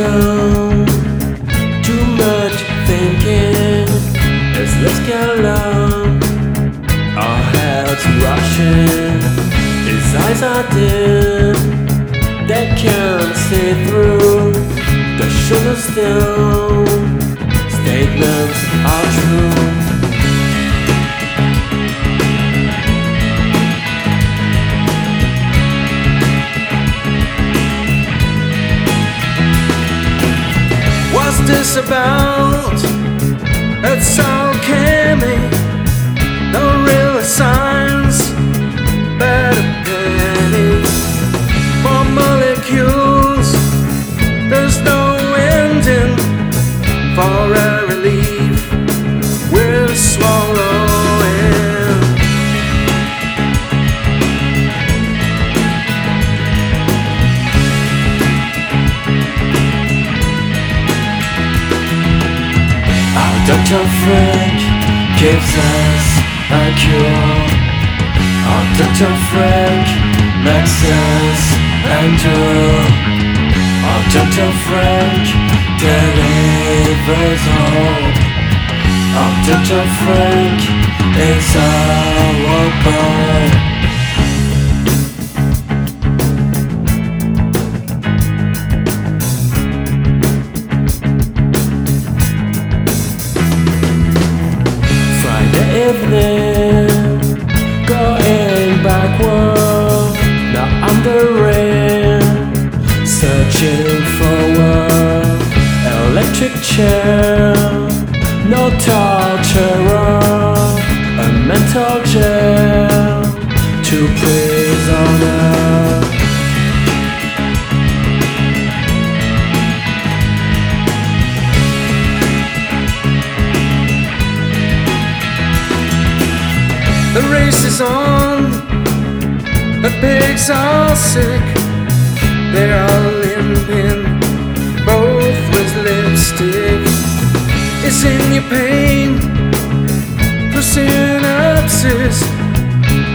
Too much thinking. Let's let's get along. Our heads rushing. His eyes are dim. They can't see through. The shoulders down. Statements this about? It's all candy, no real signs, better pennies, more molecules. There's no ending for a relief. We're swallowing. Dr. Frank gives us a cure. Our Dr. Frank makes us endure. Our Dr. Frank delivers hope. Our Dr. Frank is our boy. Chair, no torturer, a mental jail, two prisoners. The race is on. The pigs are sick.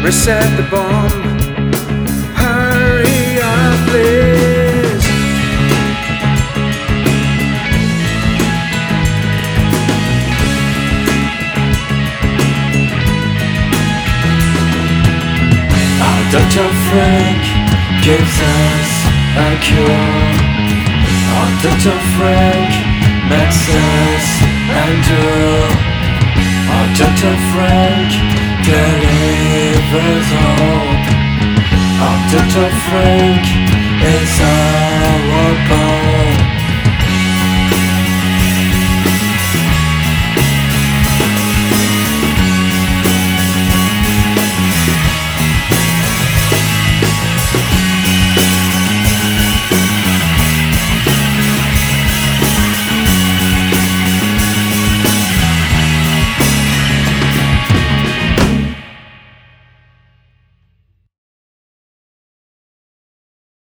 Reset the bomb. Hurry up, please. Our Dr. Frank gives us a cure. Our Dr. Frank is hope. Our Dr. Frank is our